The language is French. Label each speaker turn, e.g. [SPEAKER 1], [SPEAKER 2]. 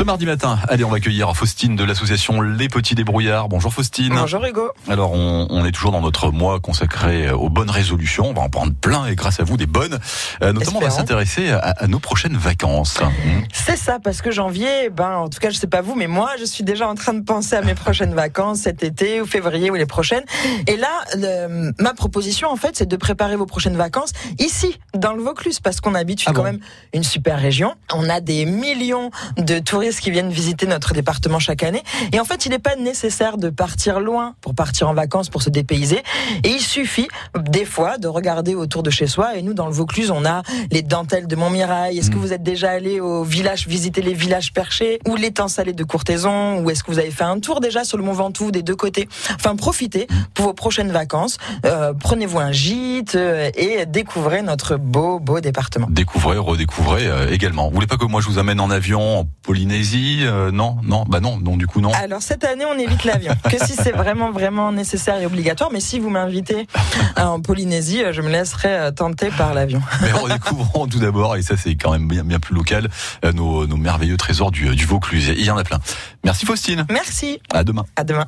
[SPEAKER 1] Ce mardi matin, allez, on va accueillir Faustine de l'association Les Petits Débrouillards. Bonjour Faustine.
[SPEAKER 2] Bonjour Hugo.
[SPEAKER 1] Alors, on, on est toujours dans notre mois consacré aux bonnes résolutions. On va en prendre plein et grâce à vous, des bonnes. Euh, notamment, on va s'intéresser à, à nos prochaines vacances.
[SPEAKER 2] C'est ça, parce que janvier, ben, en tout cas, je sais pas vous, mais moi, je suis déjà en train de penser à mes prochaines vacances cet été ou février ou les prochaines. Et là, le- ma proposition, en fait, c'est de préparer vos prochaines vacances ici, dans le Vaucluse, parce qu'on habite
[SPEAKER 1] Ah
[SPEAKER 2] quand même une super région. On a des millions de touristes qui viennent visiter notre département chaque année. Et en fait, il n'est pas nécessaire de partir loin pour partir en vacances, pour se dépayser. Et il suffit, des fois, de regarder autour de chez soi. Et nous, dans le Vaucluse, on a les dentelles de Montmirail. Est-ce que
[SPEAKER 1] Mm.
[SPEAKER 2] vous êtes déjà allé au village, visiter les villages perchés ou l'étang salé de Courtaison? Ou est-ce que vous avez fait un tour déjà sur le Mont Ventoux des deux côtés? Enfin, profitez pour vos prochaines vacances. Euh, Prenez-vous un gîte euh, et découvrez notre beau, beau département.
[SPEAKER 1] Découvrez, redécouvrez euh, également. Vous voulez pas que moi je vous amène en avion en Polynésie? Euh, Non, non, bah non, non, du coup non.
[SPEAKER 2] Alors cette année, on évite l'avion, que si c'est vraiment vraiment nécessaire et obligatoire. Mais si vous m'invitez euh, en Polynésie, euh, je me laisserai tenter par l'avion.
[SPEAKER 1] Mais redécouvrons tout d'abord, et ça c'est quand même bien, bien plus local, nos, nos merveilleux trésors du, du Vaucluse. Il y en a plein. Merci Faustine.
[SPEAKER 2] Merci.
[SPEAKER 1] À demain.
[SPEAKER 2] À demain.